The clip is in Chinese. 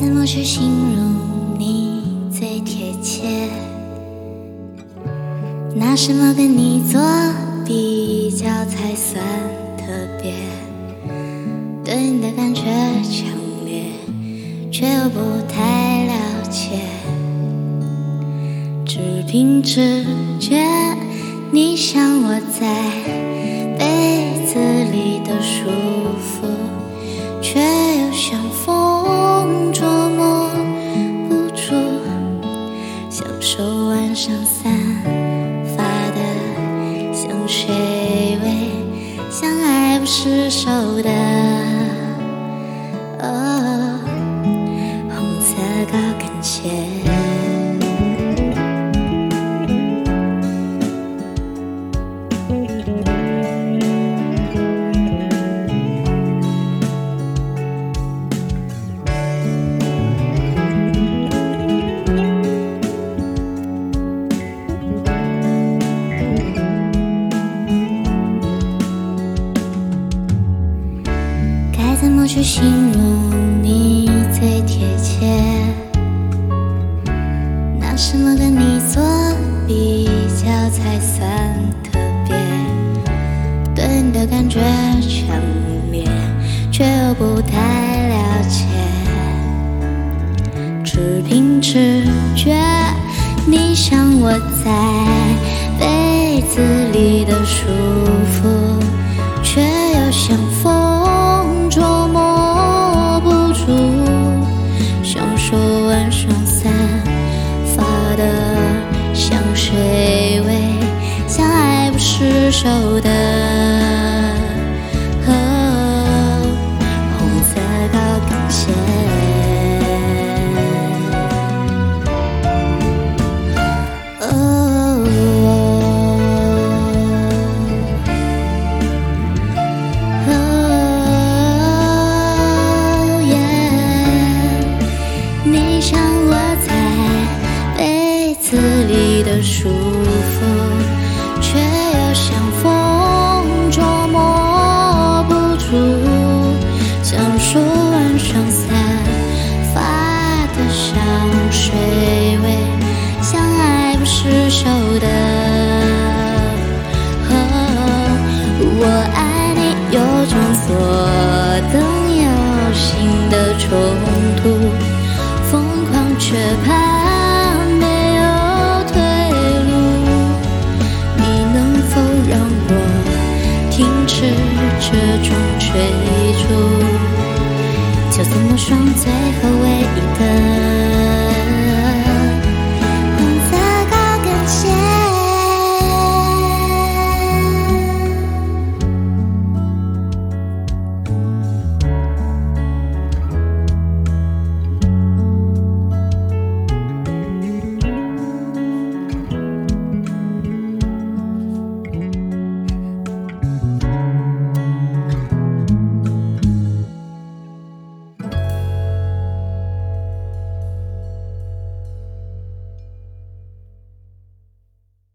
怎么去形容你最贴切？拿什么跟你做比较才算特别？对你的感觉强烈，却又不太了解。只凭直觉，你像我在被子里的舒散发的香水味，像爱不释手的去形容你最贴切？拿什么跟你做比较才算特别？对你的感觉强烈，却又不太了解。只凭直觉，你像我在被子里的舒服，手的。红色高跟鞋。哦耶，你像我在被子里的舒晚上散发的香水味，像爱不释手的。哦我爱你，有种左等右行的冲突，疯狂却怕没有退路。你能否让我停止这种追？就算陌生，最后唯一的。